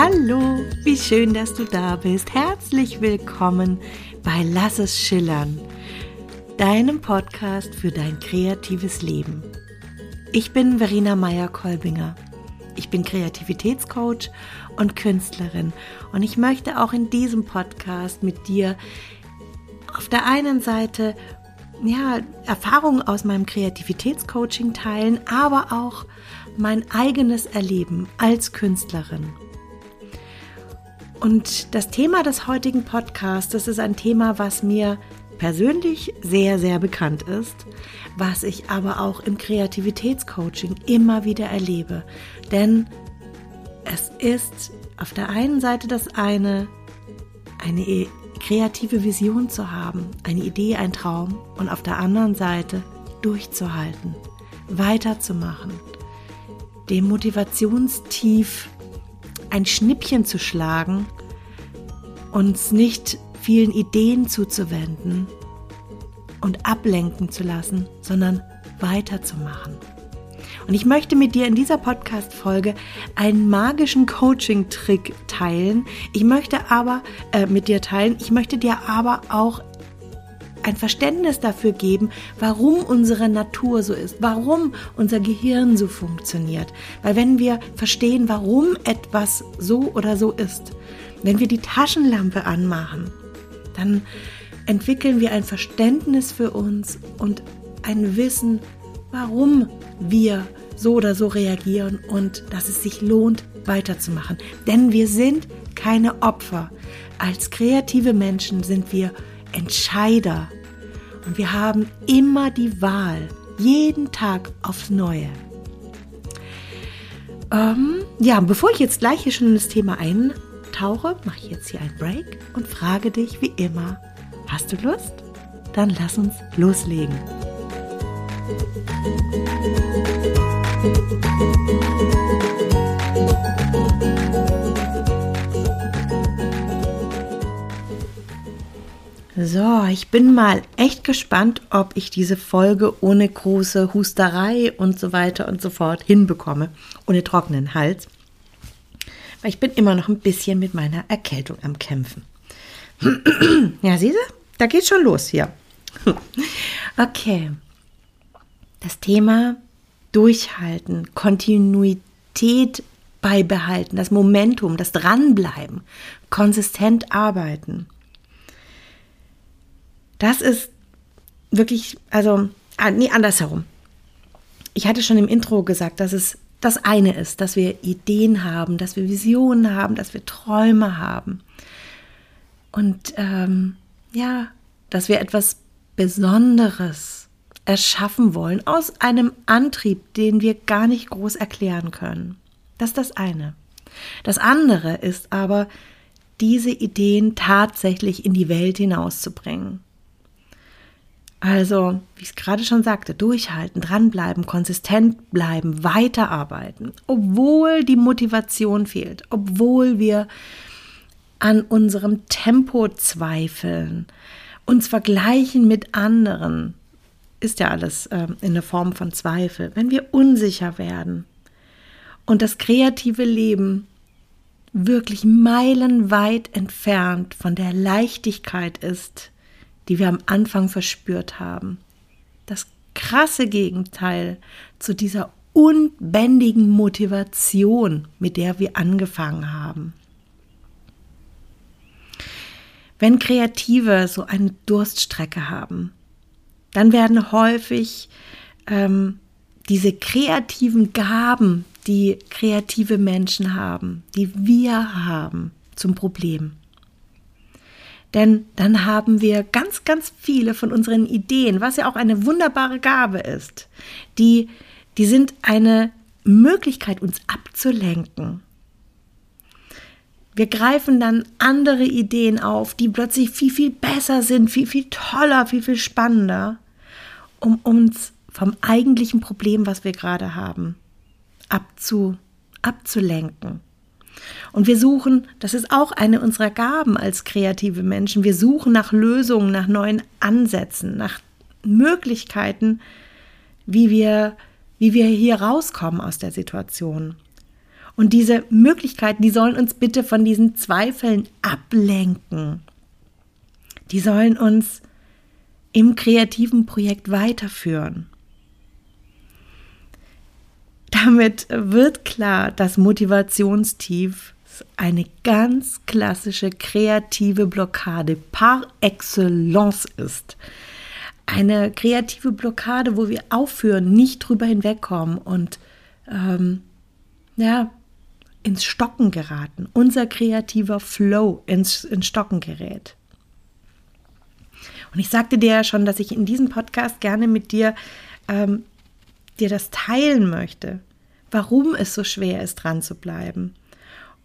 Hallo, wie schön, dass du da bist. Herzlich willkommen bei Lass es schillern, deinem Podcast für dein kreatives Leben. Ich bin Verena Meyer-Kolbinger. Ich bin Kreativitätscoach und Künstlerin und ich möchte auch in diesem Podcast mit dir auf der einen Seite ja, Erfahrungen aus meinem Kreativitätscoaching teilen, aber auch mein eigenes Erleben als Künstlerin. Und das Thema des heutigen Podcasts, das ist ein Thema, was mir persönlich sehr, sehr bekannt ist, was ich aber auch im Kreativitätscoaching immer wieder erlebe. Denn es ist auf der einen Seite das eine, eine kreative Vision zu haben, eine Idee, ein Traum und auf der anderen Seite durchzuhalten, weiterzumachen, dem Motivationstief ein Schnippchen zu schlagen, uns nicht vielen Ideen zuzuwenden und ablenken zu lassen, sondern weiterzumachen. Und ich möchte mit dir in dieser Podcast-Folge einen magischen Coaching-Trick teilen. Ich möchte aber äh, mit dir teilen, ich möchte dir aber auch ein Verständnis dafür geben, warum unsere Natur so ist, warum unser Gehirn so funktioniert. Weil wenn wir verstehen, warum etwas so oder so ist, wenn wir die Taschenlampe anmachen, dann entwickeln wir ein Verständnis für uns und ein Wissen, warum wir so oder so reagieren und dass es sich lohnt, weiterzumachen. Denn wir sind keine Opfer. Als kreative Menschen sind wir Entscheider. Und wir haben immer die Wahl, jeden Tag aufs Neue. Ähm, ja, bevor ich jetzt gleich hier schon in das Thema eintauche, mache ich jetzt hier einen Break und frage dich wie immer, hast du Lust? Dann lass uns loslegen. So, ich bin mal echt gespannt, ob ich diese Folge ohne große Husterei und so weiter und so fort hinbekomme, ohne trockenen Hals. Weil ich bin immer noch ein bisschen mit meiner Erkältung am Kämpfen. ja, siehst du? Da geht schon los hier. okay. Das Thema Durchhalten, Kontinuität beibehalten, das Momentum, das Dranbleiben, konsistent arbeiten. Das ist wirklich, also, ah, nee, andersherum. Ich hatte schon im Intro gesagt, dass es das eine ist, dass wir Ideen haben, dass wir Visionen haben, dass wir Träume haben. Und ähm, ja, dass wir etwas Besonderes erschaffen wollen aus einem Antrieb, den wir gar nicht groß erklären können. Das ist das eine. Das andere ist aber, diese Ideen tatsächlich in die Welt hinauszubringen. Also, wie ich es gerade schon sagte, durchhalten, dranbleiben, konsistent bleiben, weiterarbeiten, obwohl die Motivation fehlt, obwohl wir an unserem Tempo zweifeln, uns vergleichen mit anderen, ist ja alles äh, in der Form von Zweifel, wenn wir unsicher werden und das kreative Leben wirklich meilenweit entfernt von der Leichtigkeit ist, die wir am Anfang verspürt haben. Das krasse Gegenteil zu dieser unbändigen Motivation, mit der wir angefangen haben. Wenn Kreative so eine Durststrecke haben, dann werden häufig ähm, diese kreativen Gaben, die kreative Menschen haben, die wir haben, zum Problem. Denn dann haben wir ganz, ganz viele von unseren Ideen, was ja auch eine wunderbare Gabe ist, die, die sind eine Möglichkeit, uns abzulenken. Wir greifen dann andere Ideen auf, die plötzlich viel, viel besser sind, viel, viel toller, viel, viel spannender, um uns vom eigentlichen Problem, was wir gerade haben, abzu, abzulenken. Und wir suchen, das ist auch eine unserer Gaben als kreative Menschen, wir suchen nach Lösungen, nach neuen Ansätzen, nach Möglichkeiten, wie wir, wie wir hier rauskommen aus der Situation. Und diese Möglichkeiten, die sollen uns bitte von diesen Zweifeln ablenken. Die sollen uns im kreativen Projekt weiterführen. Damit wird klar, dass Motivationstief eine ganz klassische kreative Blockade par excellence ist. Eine kreative Blockade, wo wir aufhören, nicht drüber hinwegkommen und ähm, ja, ins Stocken geraten. Unser kreativer Flow ins, ins Stocken gerät. Und ich sagte dir ja schon, dass ich in diesem Podcast gerne mit dir, ähm, dir das teilen möchte, warum es so schwer ist, dran zu bleiben.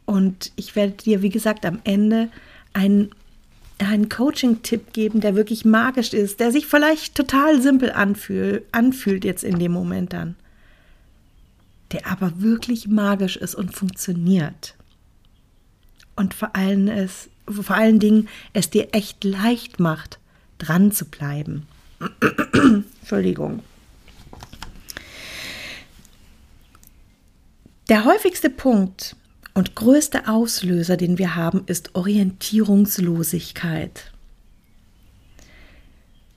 Und ich werde dir, wie gesagt, am Ende einen, einen Coaching-Tipp geben, der wirklich magisch ist, der sich vielleicht total simpel anfühl, anfühlt jetzt in dem Moment dann, der aber wirklich magisch ist und funktioniert. Und vor allem, es, vor allen Dingen es dir echt leicht macht, dran zu bleiben. Entschuldigung. Der häufigste Punkt, und größte Auslöser, den wir haben, ist Orientierungslosigkeit.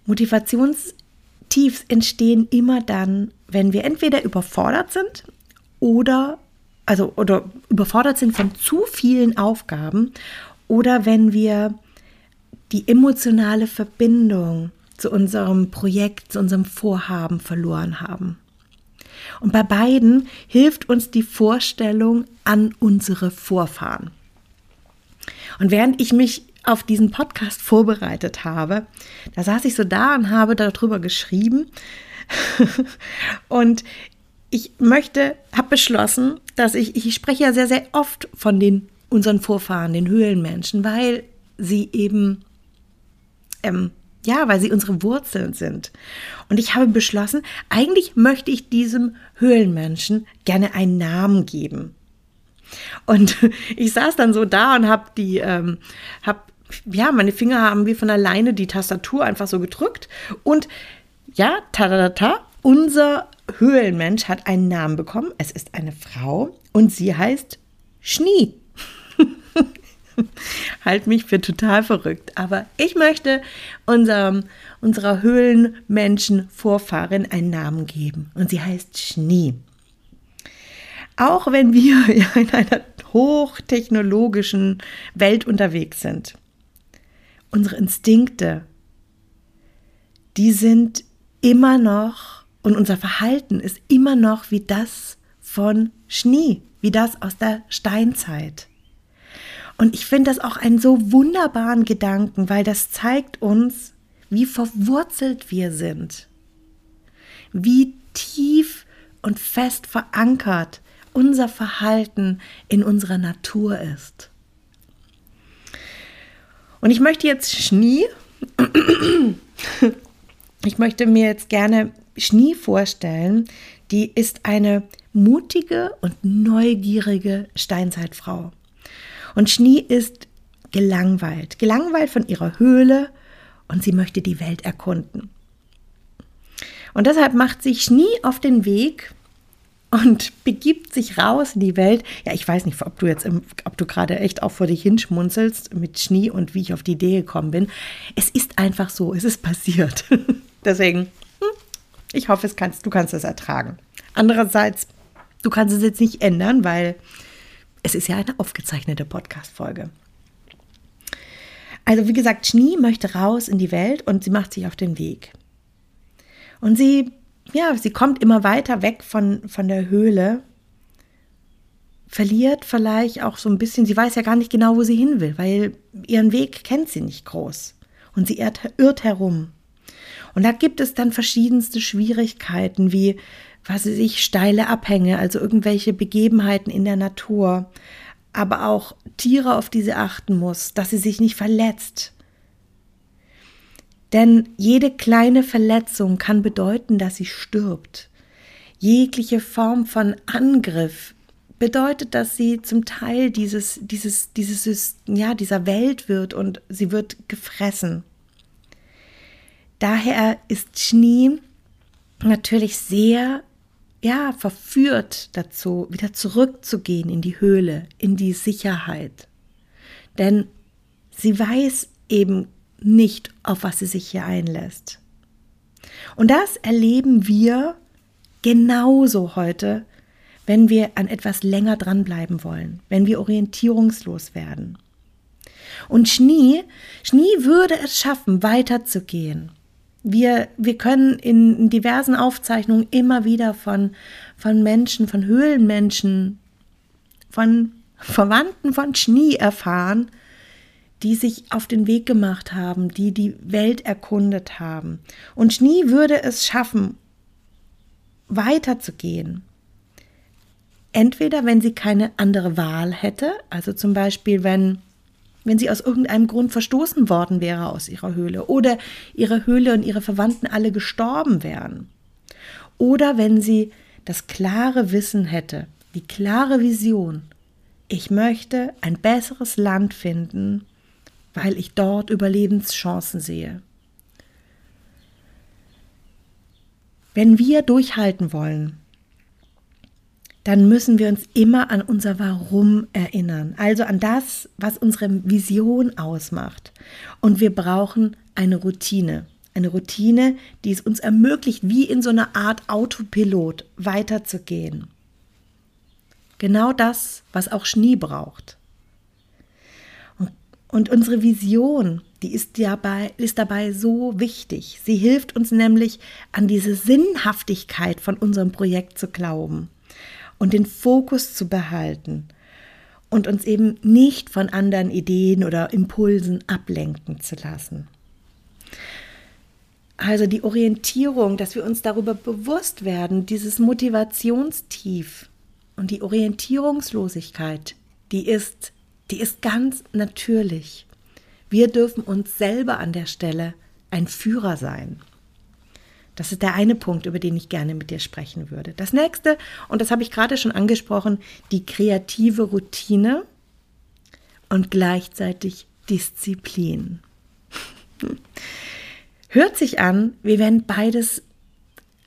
Motivationstiefs entstehen immer dann, wenn wir entweder überfordert sind oder also oder überfordert sind von zu vielen Aufgaben oder wenn wir die emotionale Verbindung zu unserem Projekt, zu unserem Vorhaben verloren haben. Und bei beiden hilft uns die Vorstellung an unsere Vorfahren. Und während ich mich auf diesen Podcast vorbereitet habe, da saß ich so da und habe darüber geschrieben. und ich möchte, habe beschlossen, dass ich, ich spreche ja sehr, sehr oft von den unseren Vorfahren, den Höhlenmenschen, weil sie eben ähm, ja, weil sie unsere Wurzeln sind. Und ich habe beschlossen, eigentlich möchte ich diesem Höhlenmenschen gerne einen Namen geben. Und ich saß dann so da und habe die, ähm, habe, ja, meine Finger haben wie von alleine die Tastatur einfach so gedrückt. Und ja, ta unser Höhlenmensch hat einen Namen bekommen. Es ist eine Frau und sie heißt Schnie. halt mich für total verrückt. Aber ich möchte unserem, unserer Höhlenmenschen-Vorfahrin einen Namen geben. Und sie heißt Schnee. Auch wenn wir in einer hochtechnologischen Welt unterwegs sind, unsere Instinkte, die sind immer noch und unser Verhalten ist immer noch wie das von Schnee, wie das aus der Steinzeit. Und ich finde das auch einen so wunderbaren Gedanken, weil das zeigt uns, wie verwurzelt wir sind, wie tief und fest verankert unser Verhalten in unserer Natur ist. Und ich möchte jetzt Schnee, ich möchte mir jetzt gerne Schnee vorstellen, die ist eine mutige und neugierige Steinzeitfrau. Und Schnee ist gelangweilt, gelangweilt von ihrer Höhle und sie möchte die Welt erkunden. Und deshalb macht sich Schnee auf den Weg und begibt sich raus in die Welt. Ja, ich weiß nicht, ob du jetzt, ob du gerade echt auch vor dich hinschmunzelst mit Schnee und wie ich auf die Idee gekommen bin. Es ist einfach so, es ist passiert. Deswegen, hm, ich hoffe, es kannst, du kannst es ertragen. Andererseits, du kannst es jetzt nicht ändern, weil es ist ja eine aufgezeichnete Podcast-Folge. Also wie gesagt, Schnee möchte raus in die Welt und sie macht sich auf den Weg. Und sie, ja, sie kommt immer weiter weg von, von der Höhle, verliert vielleicht auch so ein bisschen, sie weiß ja gar nicht genau, wo sie hin will, weil ihren Weg kennt sie nicht groß. Und sie irrt, irrt herum. Und da gibt es dann verschiedenste Schwierigkeiten, wie was weiß ich, steile Abhänge, also irgendwelche Begebenheiten in der Natur, aber auch Tiere, auf die sie achten muss, dass sie sich nicht verletzt. Denn jede kleine Verletzung kann bedeuten, dass sie stirbt. Jegliche Form von Angriff bedeutet, dass sie zum Teil dieses, dieses, dieses, ja, dieser Welt wird und sie wird gefressen. Daher ist Schnee natürlich sehr ja, verführt dazu, wieder zurückzugehen in die Höhle, in die Sicherheit. Denn sie weiß eben nicht, auf was sie sich hier einlässt. Und das erleben wir genauso heute, wenn wir an etwas länger dranbleiben wollen, wenn wir orientierungslos werden. Und Schnee, Schnee würde es schaffen, weiterzugehen. Wir, wir können in diversen Aufzeichnungen immer wieder von, von Menschen, von Höhlenmenschen, von Verwandten von Schnee erfahren, die sich auf den Weg gemacht haben, die die Welt erkundet haben. Und Schnee würde es schaffen, weiterzugehen. Entweder, wenn sie keine andere Wahl hätte, also zum Beispiel, wenn, wenn sie aus irgendeinem Grund verstoßen worden wäre aus ihrer Höhle oder ihre Höhle und ihre Verwandten alle gestorben wären. Oder wenn sie das klare Wissen hätte, die klare Vision, ich möchte ein besseres Land finden, weil ich dort Überlebenschancen sehe. Wenn wir durchhalten wollen, dann müssen wir uns immer an unser Warum erinnern, also an das, was unsere Vision ausmacht. Und wir brauchen eine Routine. Eine Routine, die es uns ermöglicht, wie in so einer Art Autopilot weiterzugehen. Genau das, was auch Schnee braucht. Und unsere Vision, die ist dabei, ist dabei so wichtig. Sie hilft uns nämlich, an diese Sinnhaftigkeit von unserem Projekt zu glauben und den Fokus zu behalten und uns eben nicht von anderen Ideen oder Impulsen ablenken zu lassen. Also die Orientierung, dass wir uns darüber bewusst werden, dieses Motivationstief und die Orientierungslosigkeit, die ist die ist ganz natürlich. Wir dürfen uns selber an der Stelle ein Führer sein. Das ist der eine Punkt, über den ich gerne mit dir sprechen würde. Das nächste, und das habe ich gerade schon angesprochen, die kreative Routine und gleichzeitig Disziplin. Hört sich an, wie wenn beides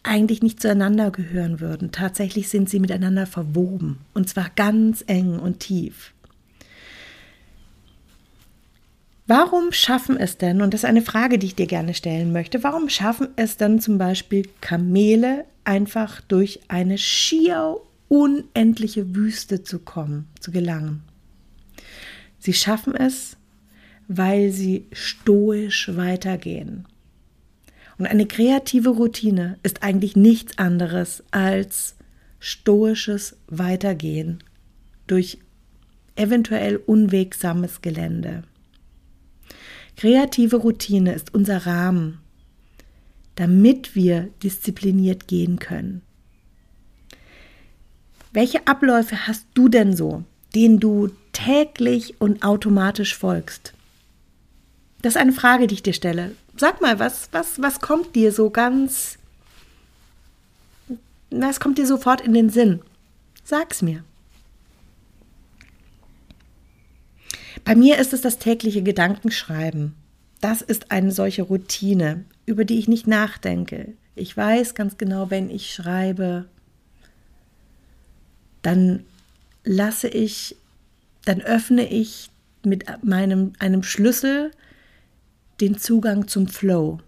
eigentlich nicht zueinander gehören würden. Tatsächlich sind sie miteinander verwoben und zwar ganz eng und tief. Warum schaffen es denn, und das ist eine Frage, die ich dir gerne stellen möchte, warum schaffen es denn zum Beispiel Kamele einfach durch eine schier unendliche Wüste zu kommen, zu gelangen? Sie schaffen es, weil sie stoisch weitergehen. Und eine kreative Routine ist eigentlich nichts anderes als stoisches Weitergehen durch eventuell unwegsames Gelände. Kreative Routine ist unser Rahmen, damit wir diszipliniert gehen können. Welche Abläufe hast du denn so, denen du täglich und automatisch folgst? Das ist eine Frage, die ich dir stelle. Sag mal, was, was, was kommt dir so ganz, was kommt dir sofort in den Sinn? Sag's mir. Bei mir ist es das tägliche Gedankenschreiben. Das ist eine solche Routine, über die ich nicht nachdenke. Ich weiß ganz genau, wenn ich schreibe, dann lasse ich, dann öffne ich mit meinem einem Schlüssel den Zugang zum Flow.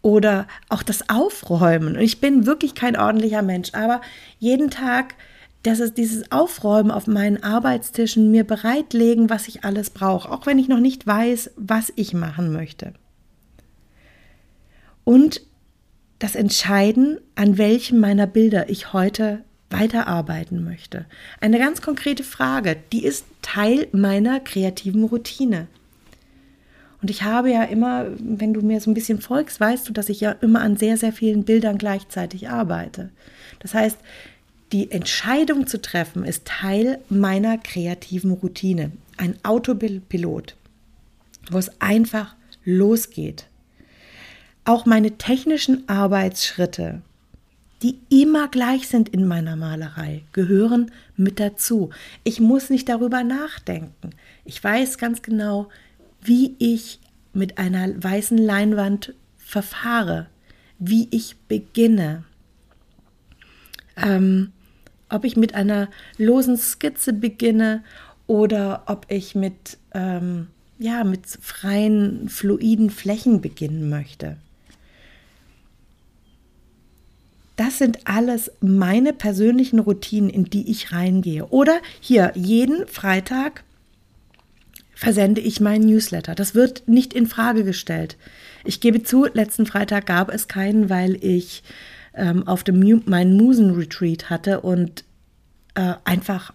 Oder auch das Aufräumen. Und ich bin wirklich kein ordentlicher Mensch, aber jeden Tag dass es dieses Aufräumen auf meinen Arbeitstischen mir bereitlegen, was ich alles brauche, auch wenn ich noch nicht weiß, was ich machen möchte. Und das Entscheiden, an welchem meiner Bilder ich heute weiterarbeiten möchte. Eine ganz konkrete Frage, die ist Teil meiner kreativen Routine. Und ich habe ja immer, wenn du mir so ein bisschen folgst, weißt du, dass ich ja immer an sehr, sehr vielen Bildern gleichzeitig arbeite. Das heißt, die Entscheidung zu treffen ist Teil meiner kreativen Routine. Ein Autopilot, wo es einfach losgeht. Auch meine technischen Arbeitsschritte, die immer gleich sind in meiner Malerei, gehören mit dazu. Ich muss nicht darüber nachdenken. Ich weiß ganz genau, wie ich mit einer weißen Leinwand verfahre, wie ich beginne. Ähm, ob ich mit einer losen Skizze beginne oder ob ich mit, ähm, ja, mit freien, fluiden Flächen beginnen möchte. Das sind alles meine persönlichen Routinen, in die ich reingehe. Oder hier, jeden Freitag versende ich meinen Newsletter. Das wird nicht in Frage gestellt. Ich gebe zu, letzten Freitag gab es keinen, weil ich ähm, auf dem meinen Musen-Retreat hatte und äh, einfach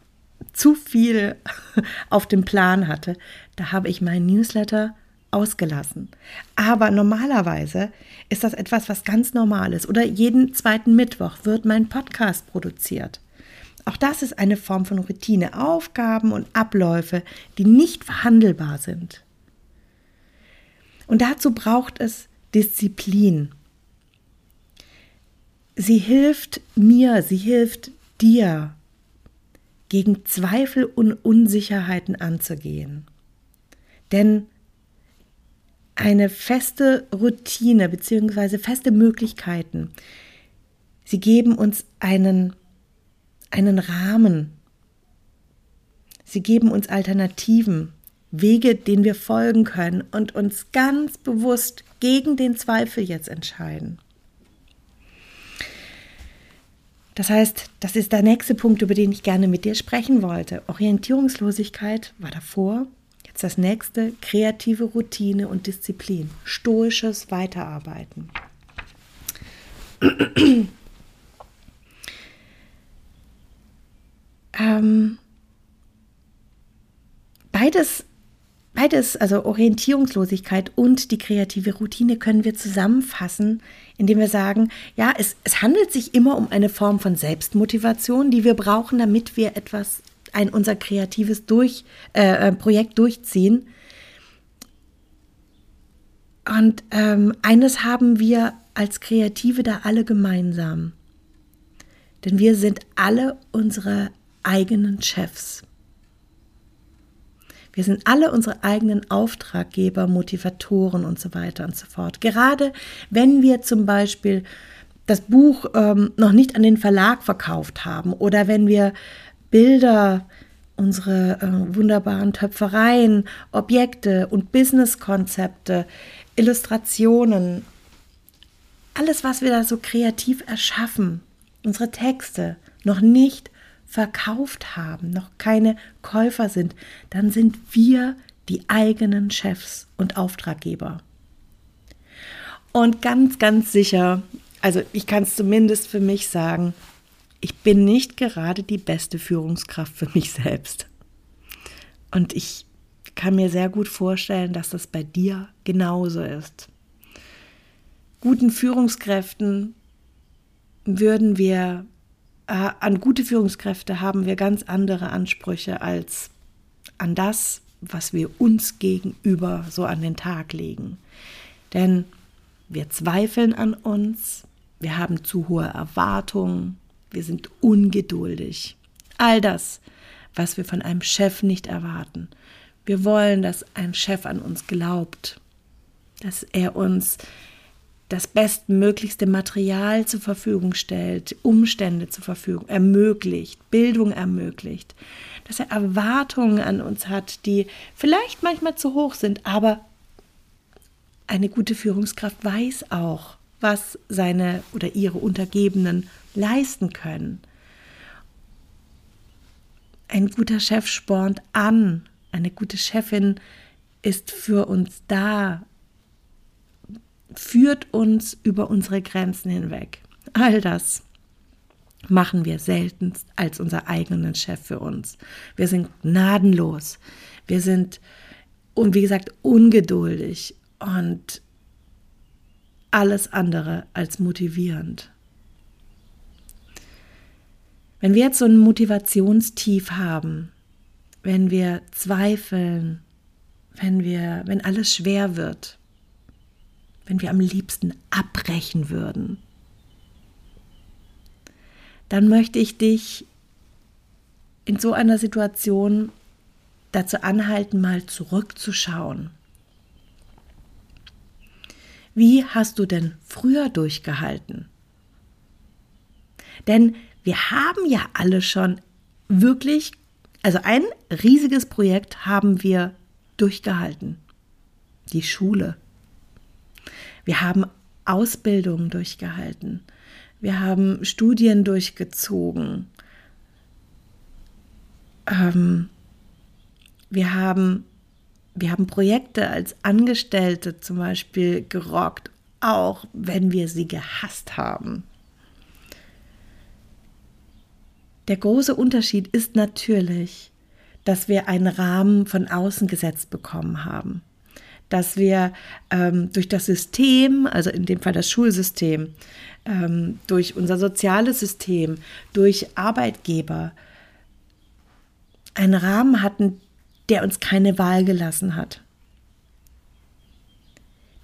zu viel auf dem Plan hatte. Da habe ich meinen Newsletter ausgelassen. Aber normalerweise ist das etwas, was ganz normal ist. Oder jeden zweiten Mittwoch wird mein Podcast produziert. Auch das ist eine Form von Routine, Aufgaben und Abläufe, die nicht verhandelbar sind. Und dazu braucht es Disziplin. Sie hilft mir, sie hilft dir, gegen Zweifel und Unsicherheiten anzugehen. Denn eine feste Routine bzw. feste Möglichkeiten, sie geben uns einen, einen Rahmen. Sie geben uns Alternativen, Wege, denen wir folgen können und uns ganz bewusst gegen den Zweifel jetzt entscheiden. Das heißt, das ist der nächste Punkt, über den ich gerne mit dir sprechen wollte. Orientierungslosigkeit war davor. Jetzt das nächste, kreative Routine und Disziplin, stoisches Weiterarbeiten. ähm, beides Beides, also Orientierungslosigkeit und die kreative Routine, können wir zusammenfassen, indem wir sagen, ja, es, es handelt sich immer um eine Form von Selbstmotivation, die wir brauchen, damit wir etwas, ein unser kreatives durch, äh, äh Projekt durchziehen. Und ähm, eines haben wir als Kreative da alle gemeinsam. Denn wir sind alle unsere eigenen Chefs. Wir sind alle unsere eigenen Auftraggeber, Motivatoren und so weiter und so fort. Gerade wenn wir zum Beispiel das Buch ähm, noch nicht an den Verlag verkauft haben oder wenn wir Bilder, unsere äh, wunderbaren Töpfereien, Objekte und Businesskonzepte, Illustrationen, alles, was wir da so kreativ erschaffen, unsere Texte noch nicht verkauft haben, noch keine Käufer sind, dann sind wir die eigenen Chefs und Auftraggeber. Und ganz, ganz sicher, also ich kann es zumindest für mich sagen, ich bin nicht gerade die beste Führungskraft für mich selbst. Und ich kann mir sehr gut vorstellen, dass das bei dir genauso ist. Guten Führungskräften würden wir an gute Führungskräfte haben wir ganz andere Ansprüche als an das, was wir uns gegenüber so an den Tag legen. Denn wir zweifeln an uns, wir haben zu hohe Erwartungen, wir sind ungeduldig. All das, was wir von einem Chef nicht erwarten. Wir wollen, dass ein Chef an uns glaubt, dass er uns das bestmöglichste Material zur Verfügung stellt, Umstände zur Verfügung ermöglicht, Bildung ermöglicht, dass er Erwartungen an uns hat, die vielleicht manchmal zu hoch sind, aber eine gute Führungskraft weiß auch, was seine oder ihre Untergebenen leisten können. Ein guter Chef spornt an, eine gute Chefin ist für uns da, führt uns über unsere Grenzen hinweg. All das machen wir seltenst als unser eigenen Chef für uns. Wir sind gnadenlos. Wir sind, und wie gesagt, ungeduldig und alles andere als motivierend. Wenn wir jetzt so ein Motivationstief haben, wenn wir zweifeln, wenn wir, wenn alles schwer wird, wenn wir am liebsten abbrechen würden, dann möchte ich dich in so einer Situation dazu anhalten, mal zurückzuschauen. Wie hast du denn früher durchgehalten? Denn wir haben ja alle schon wirklich, also ein riesiges Projekt haben wir durchgehalten. Die Schule. Wir haben Ausbildung durchgehalten. Wir haben Studien durchgezogen. Ähm, wir, haben, wir haben Projekte als Angestellte zum Beispiel gerockt, auch wenn wir sie gehasst haben. Der große Unterschied ist natürlich, dass wir einen Rahmen von außen gesetzt bekommen haben. Dass wir ähm, durch das System, also in dem Fall das Schulsystem, ähm, durch unser soziales System, durch Arbeitgeber, einen Rahmen hatten, der uns keine Wahl gelassen hat.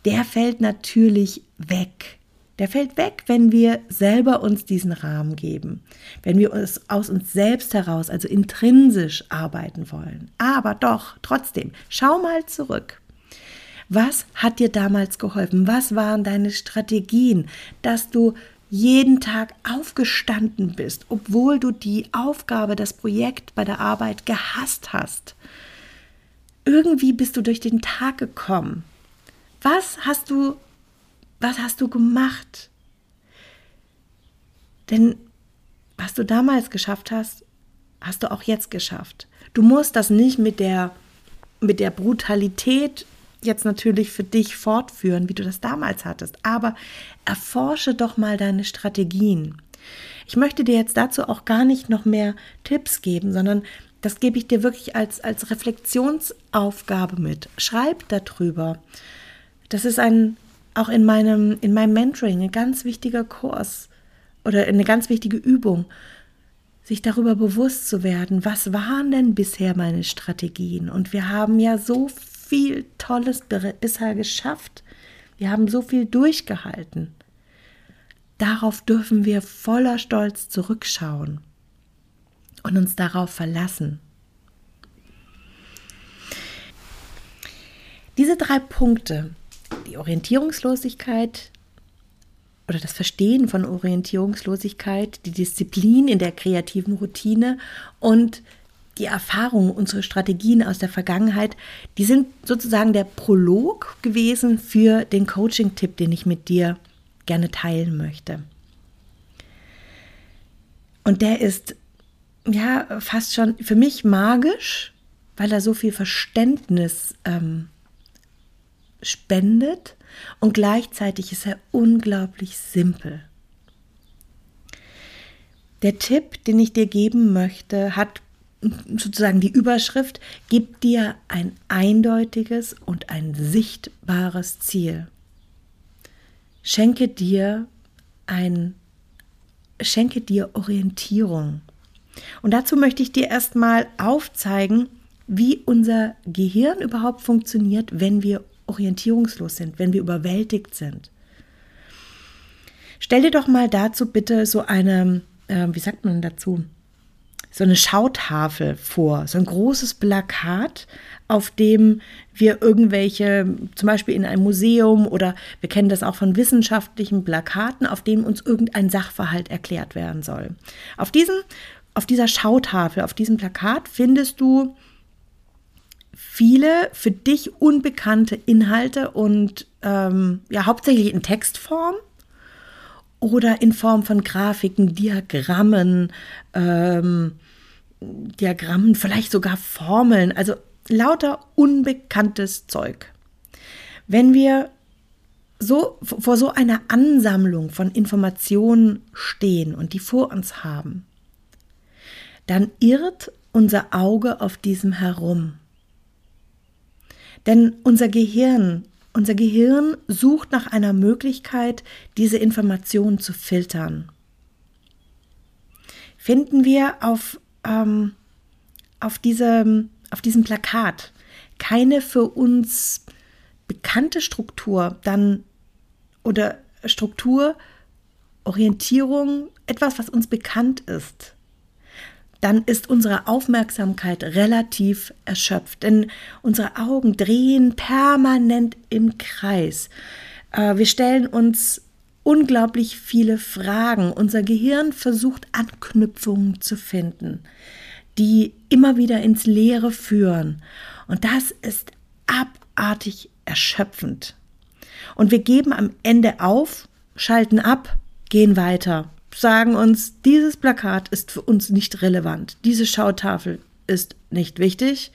Der fällt natürlich weg. Der fällt weg, wenn wir selber uns diesen Rahmen geben, wenn wir uns aus uns selbst heraus, also intrinsisch arbeiten wollen. Aber doch, trotzdem, schau mal zurück. Was hat dir damals geholfen? Was waren deine Strategien, dass du jeden Tag aufgestanden bist, obwohl du die Aufgabe, das Projekt bei der Arbeit gehasst hast? Irgendwie bist du durch den Tag gekommen. Was hast du was hast du gemacht? Denn was du damals geschafft hast, hast du auch jetzt geschafft. Du musst das nicht mit der, mit der Brutalität jetzt natürlich für dich fortführen, wie du das damals hattest, aber erforsche doch mal deine Strategien. Ich möchte dir jetzt dazu auch gar nicht noch mehr Tipps geben, sondern das gebe ich dir wirklich als, als Reflexionsaufgabe mit. Schreib darüber. Das ist ein, auch in meinem, in meinem Mentoring ein ganz wichtiger Kurs oder eine ganz wichtige Übung, sich darüber bewusst zu werden, was waren denn bisher meine Strategien? Und wir haben ja so viel Tolles bisher geschafft. Wir haben so viel durchgehalten. Darauf dürfen wir voller Stolz zurückschauen und uns darauf verlassen. Diese drei Punkte, die Orientierungslosigkeit oder das Verstehen von Orientierungslosigkeit, die Disziplin in der kreativen Routine und die Erfahrungen, unsere Strategien aus der Vergangenheit, die sind sozusagen der Prolog gewesen für den Coaching-Tipp, den ich mit dir gerne teilen möchte. Und der ist ja fast schon für mich magisch, weil er so viel Verständnis ähm, spendet und gleichzeitig ist er unglaublich simpel. Der Tipp, den ich dir geben möchte, hat sozusagen die Überschrift, gib dir ein eindeutiges und ein sichtbares Ziel. Schenke dir ein schenke dir Orientierung. Und dazu möchte ich dir erstmal aufzeigen, wie unser Gehirn überhaupt funktioniert, wenn wir orientierungslos sind, wenn wir überwältigt sind. Stell dir doch mal dazu bitte so eine, äh, wie sagt man dazu, so eine Schautafel vor, so ein großes Plakat, auf dem wir irgendwelche, zum Beispiel in einem Museum oder wir kennen das auch von wissenschaftlichen Plakaten, auf dem uns irgendein Sachverhalt erklärt werden soll. Auf diesem, auf dieser Schautafel, auf diesem Plakat findest du viele für dich unbekannte Inhalte und ähm, ja hauptsächlich in Textform oder in Form von Grafiken, Diagrammen, ähm, Diagrammen, vielleicht sogar Formeln, also lauter unbekanntes Zeug. Wenn wir so vor so einer Ansammlung von Informationen stehen und die vor uns haben, dann irrt unser Auge auf diesem herum. Denn unser Gehirn, unser Gehirn sucht nach einer Möglichkeit, diese Informationen zu filtern. Finden wir auf, ähm, auf, diesem, auf diesem Plakat keine für uns bekannte Struktur, dann oder Struktur, Orientierung, etwas, was uns bekannt ist, dann ist unsere Aufmerksamkeit relativ erschöpft, denn unsere Augen drehen permanent im Kreis. Äh, wir stellen uns unglaublich viele Fragen. Unser Gehirn versucht Anknüpfungen zu finden, die immer wieder ins Leere führen. Und das ist abartig erschöpfend. Und wir geben am Ende auf, schalten ab, gehen weiter, sagen uns, dieses Plakat ist für uns nicht relevant, diese Schautafel ist nicht wichtig,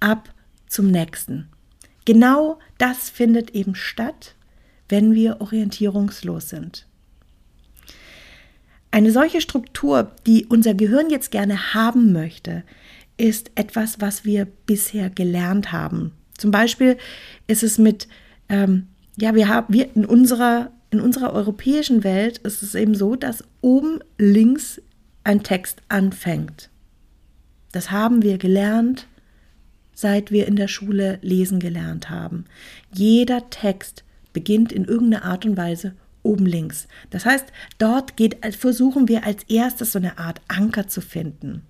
ab zum nächsten. Genau das findet eben statt, wenn wir orientierungslos sind. Eine solche Struktur, die unser Gehirn jetzt gerne haben möchte, ist etwas, was wir bisher gelernt haben. Zum Beispiel ist es mit, ähm, ja, wir haben, wir in unserer, in unserer europäischen Welt ist es eben so, dass oben links ein Text anfängt. Das haben wir gelernt, seit wir in der Schule lesen gelernt haben. Jeder Text beginnt in irgendeiner Art und Weise oben links. Das heißt, dort geht, versuchen wir als erstes so eine Art Anker zu finden.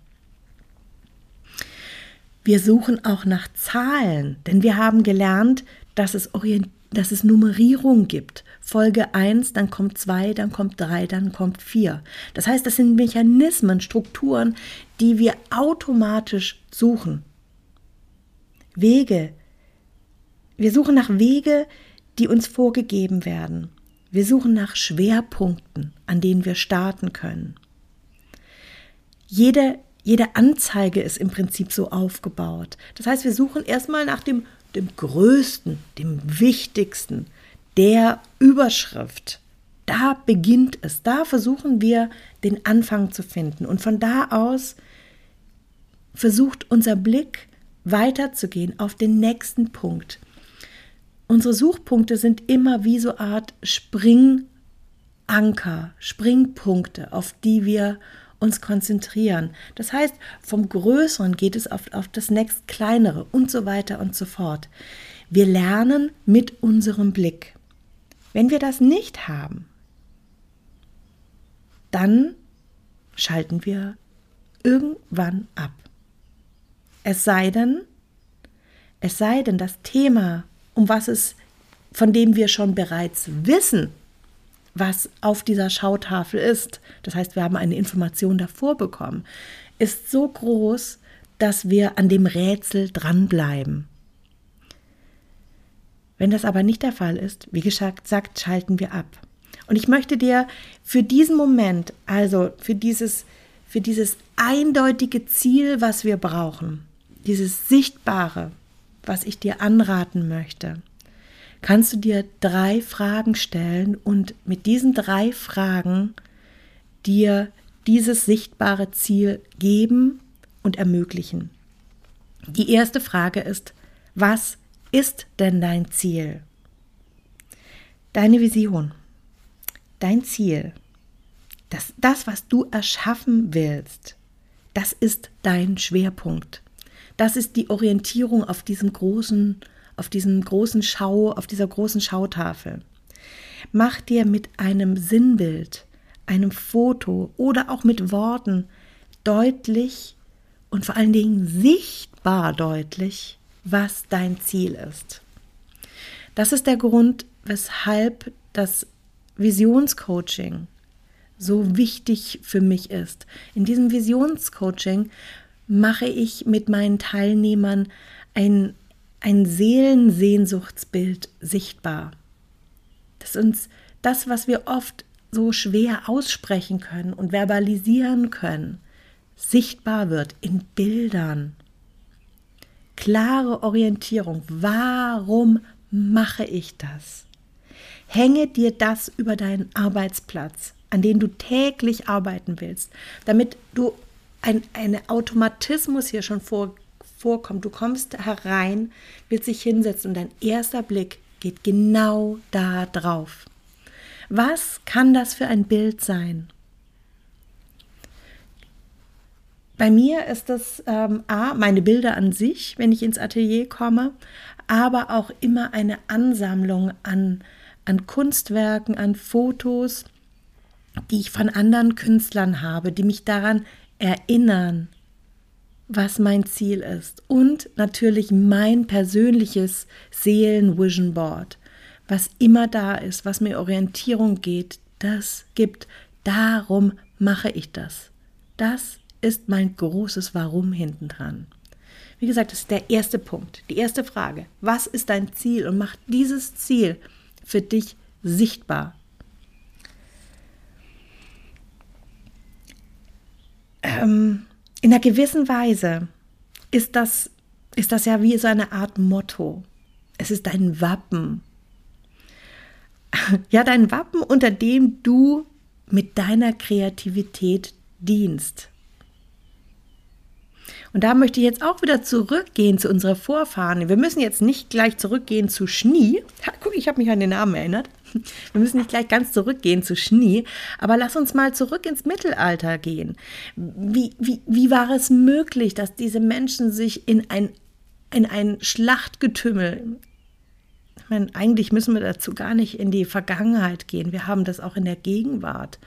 Wir suchen auch nach Zahlen, denn wir haben gelernt, dass es, Orient dass es Nummerierung gibt. Folge 1, dann kommt 2, dann kommt 3, dann kommt 4. Das heißt, das sind Mechanismen, Strukturen, die wir automatisch suchen. Wege. Wir suchen nach Wege, die uns vorgegeben werden. Wir suchen nach Schwerpunkten, an denen wir starten können. Jede jede Anzeige ist im Prinzip so aufgebaut. Das heißt, wir suchen erstmal nach dem, dem Größten, dem Wichtigsten, der Überschrift. Da beginnt es. Da versuchen wir den Anfang zu finden. Und von da aus versucht unser Blick weiterzugehen auf den nächsten Punkt. Unsere Suchpunkte sind immer wie so Art Springanker, Springpunkte, auf die wir uns konzentrieren. Das heißt, vom Größeren geht es auf, auf das nächst Kleinere und so weiter und so fort. Wir lernen mit unserem Blick. Wenn wir das nicht haben, dann schalten wir irgendwann ab. Es sei denn, es sei denn, das Thema, um was es, von dem wir schon bereits wissen, was auf dieser Schautafel ist, das heißt, wir haben eine Information davor bekommen, ist so groß, dass wir an dem Rätsel dranbleiben. Wenn das aber nicht der Fall ist, wie gesagt, schalten wir ab. Und ich möchte dir für diesen Moment, also für dieses, für dieses eindeutige Ziel, was wir brauchen, dieses Sichtbare, was ich dir anraten möchte, kannst du dir drei Fragen stellen und mit diesen drei Fragen dir dieses sichtbare Ziel geben und ermöglichen. Die erste Frage ist, was ist denn dein Ziel? Deine Vision, dein Ziel, das, das, was du erschaffen willst, das ist dein Schwerpunkt. Das ist die Orientierung auf diesem großen auf diesem großen Schau, auf dieser großen Schautafel. Mach dir mit einem Sinnbild, einem Foto oder auch mit Worten deutlich und vor allen Dingen sichtbar deutlich, was dein Ziel ist. Das ist der Grund, weshalb das Visionscoaching so wichtig für mich ist. In diesem Visionscoaching mache ich mit meinen Teilnehmern ein ein Seelensehnsuchtsbild sichtbar. Das uns das, was wir oft so schwer aussprechen können und verbalisieren können, sichtbar wird in Bildern. Klare Orientierung. Warum mache ich das? Hänge dir das über deinen Arbeitsplatz, an dem du täglich arbeiten willst, damit du ein, einen Automatismus hier schon vor, vorkommt. Du kommst herein, willst dich hinsetzen und dein erster Blick geht genau da drauf. Was kann das für ein Bild sein? Bei mir ist das ähm, A, meine Bilder an sich, wenn ich ins Atelier komme, aber auch immer eine Ansammlung an, an Kunstwerken, an Fotos, die ich von anderen Künstlern habe, die mich daran erinnern, was mein Ziel ist und natürlich mein persönliches Seelen-Vision Board. was immer da ist, was mir Orientierung geht, das gibt. Darum mache ich das. Das ist mein großes Warum hinten dran. Wie gesagt, das ist der erste Punkt, die erste Frage. Was ist dein Ziel? Und mach dieses Ziel für dich sichtbar. Ähm, in einer gewissen Weise ist das, ist das ja wie so eine Art Motto. Es ist dein Wappen. Ja, dein Wappen, unter dem du mit deiner Kreativität dienst. Und da möchte ich jetzt auch wieder zurückgehen zu unserer Vorfahren. Wir müssen jetzt nicht gleich zurückgehen zu Schnie. Ja, guck, ich habe mich an den Namen erinnert. Wir müssen nicht gleich ganz zurückgehen zu Schnie, aber lass uns mal zurück ins Mittelalter gehen. Wie, wie, wie war es möglich, dass diese Menschen sich in ein, in ein Schlachtgetümmel, ich meine, eigentlich müssen wir dazu gar nicht in die Vergangenheit gehen. Wir haben das auch in der Gegenwart.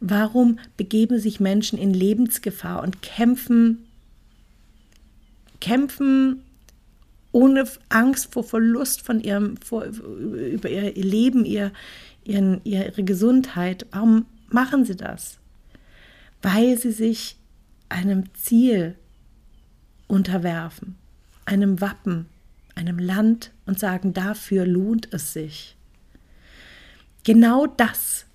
Warum begeben sich Menschen in Lebensgefahr und kämpfen kämpfen ohne Angst vor Verlust von ihrem, vor, über ihr Leben, ihr, ihren, ihre Gesundheit. Warum machen sie das? Weil sie sich einem Ziel unterwerfen, einem Wappen, einem Land und sagen, dafür lohnt es sich. Genau das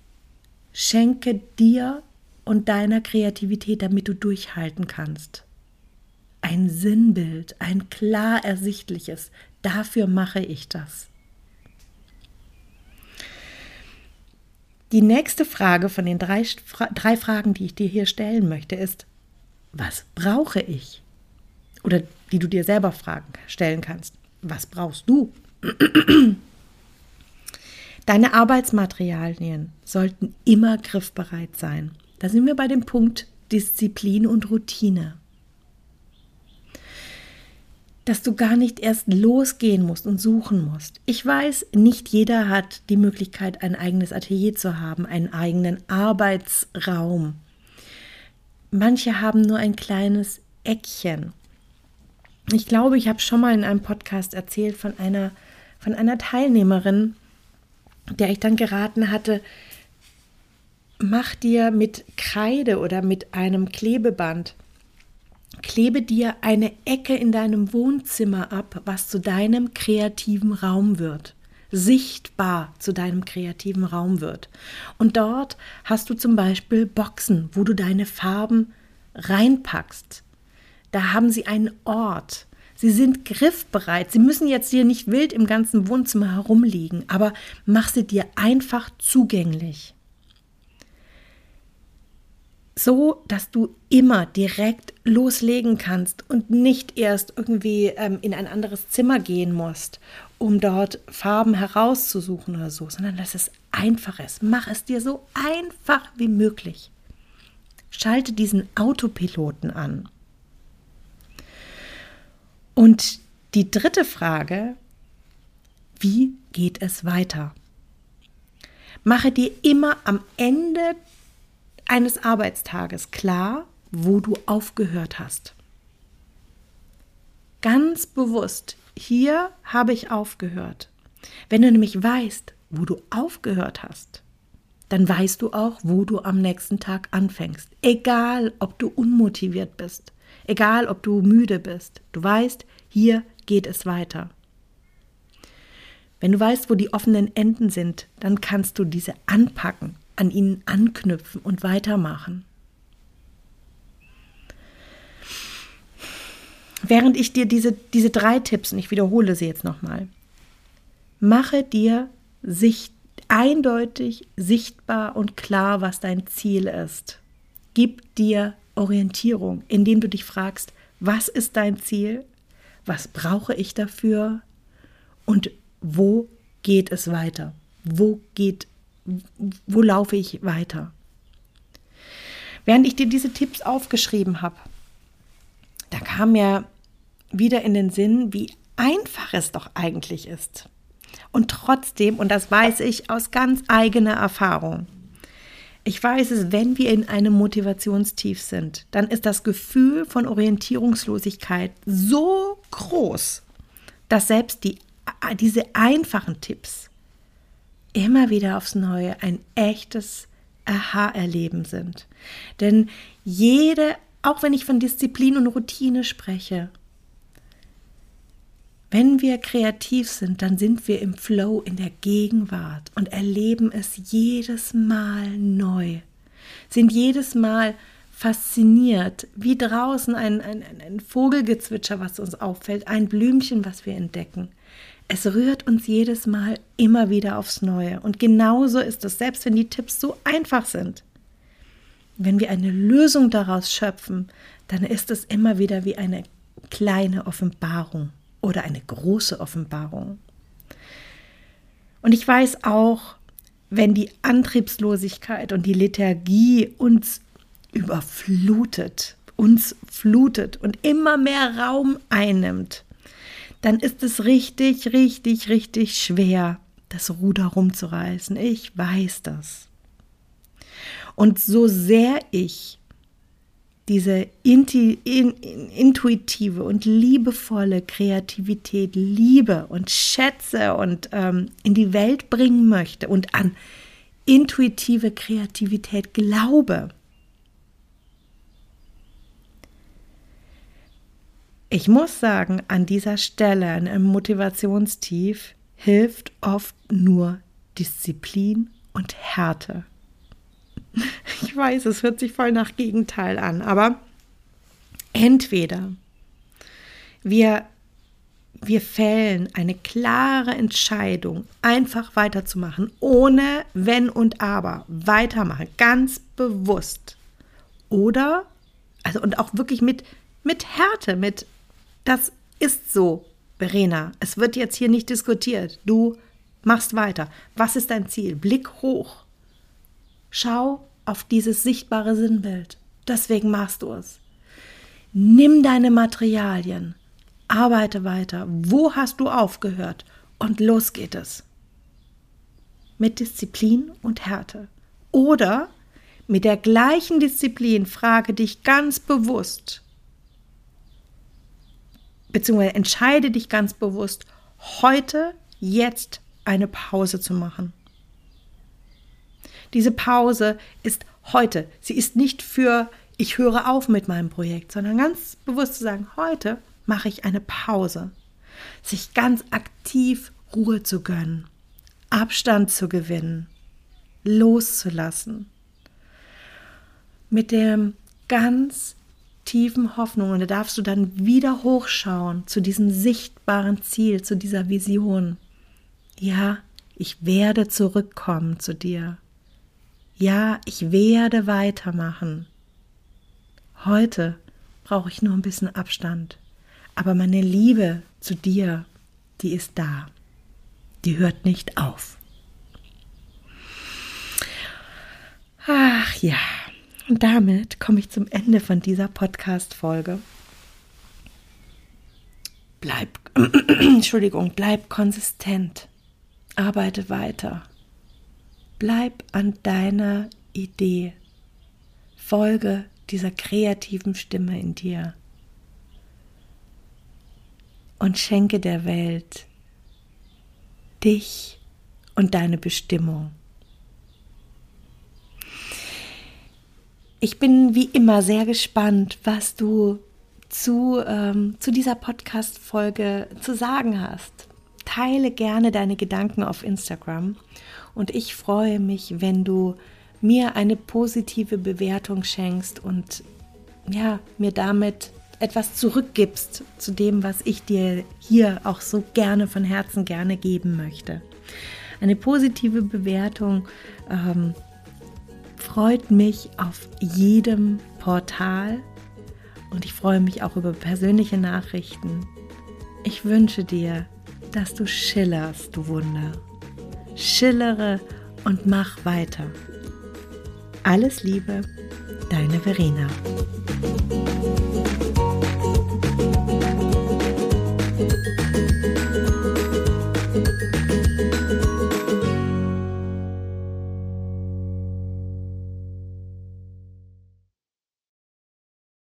schenke dir und deiner Kreativität, damit du durchhalten kannst ein Sinnbild, ein klar ersichtliches. Dafür mache ich das. Die nächste Frage von den drei, drei Fragen, die ich dir hier stellen möchte, ist, was brauche ich? Oder die du dir selber fragen, stellen kannst. Was brauchst du? Deine Arbeitsmaterialien sollten immer griffbereit sein. Da sind wir bei dem Punkt Disziplin und Routine dass du gar nicht erst losgehen musst und suchen musst. Ich weiß, nicht jeder hat die Möglichkeit, ein eigenes Atelier zu haben, einen eigenen Arbeitsraum. Manche haben nur ein kleines Eckchen. Ich glaube, ich habe schon mal in einem Podcast erzählt von einer, von einer Teilnehmerin, der ich dann geraten hatte, mach dir mit Kreide oder mit einem Klebeband Klebe dir eine Ecke in deinem Wohnzimmer ab, was zu deinem kreativen Raum wird sichtbar zu deinem kreativen Raum wird. Und dort hast du zum Beispiel Boxen, wo du deine Farben reinpackst. Da haben sie einen Ort. Sie sind griffbereit. Sie müssen jetzt hier nicht wild im ganzen Wohnzimmer herumliegen, aber mach sie dir einfach zugänglich so, dass du immer direkt loslegen kannst und nicht erst irgendwie ähm, in ein anderes Zimmer gehen musst, um dort Farben herauszusuchen oder so, sondern dass es einfach ist. Mach es dir so einfach wie möglich. Schalte diesen Autopiloten an. Und die dritte Frage, wie geht es weiter? Mache dir immer am Ende eines Arbeitstages klar, wo du aufgehört hast. Ganz bewusst, hier habe ich aufgehört. Wenn du nämlich weißt, wo du aufgehört hast, dann weißt du auch, wo du am nächsten Tag anfängst. Egal, ob du unmotiviert bist, egal, ob du müde bist. Du weißt, hier geht es weiter. Wenn du weißt, wo die offenen Enden sind, dann kannst du diese anpacken an ihnen anknüpfen und weitermachen. Während ich dir diese, diese drei Tipps, und ich wiederhole sie jetzt nochmal, mache dir sicht, eindeutig, sichtbar und klar, was dein Ziel ist. Gib dir Orientierung, indem du dich fragst, was ist dein Ziel? Was brauche ich dafür? Und wo geht es weiter? Wo geht wo laufe ich weiter? Während ich dir diese Tipps aufgeschrieben habe, da kam mir wieder in den Sinn, wie einfach es doch eigentlich ist. Und trotzdem, und das weiß ich aus ganz eigener Erfahrung, ich weiß es, wenn wir in einem Motivationstief sind, dann ist das Gefühl von Orientierungslosigkeit so groß, dass selbst die, diese einfachen Tipps immer wieder aufs Neue ein echtes Aha-Erleben sind. Denn jede, auch wenn ich von Disziplin und Routine spreche, wenn wir kreativ sind, dann sind wir im Flow, in der Gegenwart und erleben es jedes Mal neu, sind jedes Mal fasziniert, wie draußen ein, ein, ein Vogelgezwitscher, was uns auffällt, ein Blümchen, was wir entdecken. Es rührt uns jedes Mal immer wieder aufs Neue. Und genauso ist es, selbst wenn die Tipps so einfach sind. Wenn wir eine Lösung daraus schöpfen, dann ist es immer wieder wie eine kleine Offenbarung oder eine große Offenbarung. Und ich weiß auch, wenn die Antriebslosigkeit und die Lethargie uns überflutet, uns flutet und immer mehr Raum einnimmt, dann ist es richtig, richtig, richtig schwer, das Ruder rumzureißen. Ich weiß das. Und so sehr ich diese intuitive und liebevolle Kreativität liebe und schätze und ähm, in die Welt bringen möchte und an intuitive Kreativität glaube, Ich muss sagen, an dieser Stelle einem Motivationstief hilft oft nur Disziplin und Härte. Ich weiß, es hört sich voll nach Gegenteil an, aber entweder wir, wir fällen eine klare Entscheidung, einfach weiterzumachen, ohne Wenn und Aber, weitermachen, ganz bewusst. Oder, also und auch wirklich mit, mit Härte, mit das ist so, Verena. Es wird jetzt hier nicht diskutiert. Du machst weiter. Was ist dein Ziel? Blick hoch. Schau auf dieses sichtbare Sinnbild. Deswegen machst du es. Nimm deine Materialien. Arbeite weiter. Wo hast du aufgehört? Und los geht es. Mit Disziplin und Härte. Oder mit der gleichen Disziplin frage dich ganz bewusst, beziehungsweise entscheide dich ganz bewusst, heute, jetzt eine Pause zu machen. Diese Pause ist heute. Sie ist nicht für, ich höre auf mit meinem Projekt, sondern ganz bewusst zu sagen, heute mache ich eine Pause. Sich ganz aktiv Ruhe zu gönnen, Abstand zu gewinnen, loszulassen. Mit dem ganz tiefen Hoffnung und da darfst du dann wieder hochschauen zu diesem sichtbaren Ziel, zu dieser Vision. Ja, ich werde zurückkommen zu dir. Ja, ich werde weitermachen. Heute brauche ich nur ein bisschen Abstand, aber meine Liebe zu dir, die ist da. Die hört nicht auf. Ach ja. Und damit komme ich zum Ende von dieser Podcast-Folge. Bleib, Entschuldigung, bleib konsistent. Arbeite weiter. Bleib an deiner Idee. Folge dieser kreativen Stimme in dir. Und schenke der Welt dich und deine Bestimmung. Ich bin wie immer sehr gespannt, was du zu, ähm, zu dieser Podcast-Folge zu sagen hast. Teile gerne deine Gedanken auf Instagram und ich freue mich, wenn du mir eine positive Bewertung schenkst und ja, mir damit etwas zurückgibst zu dem, was ich dir hier auch so gerne von Herzen gerne geben möchte. Eine positive Bewertung ähm, freut mich auf jedem Portal und ich freue mich auch über persönliche Nachrichten. Ich wünsche dir, dass du schillerst, du Wunder. Schillere und mach weiter. Alles Liebe, deine Verena.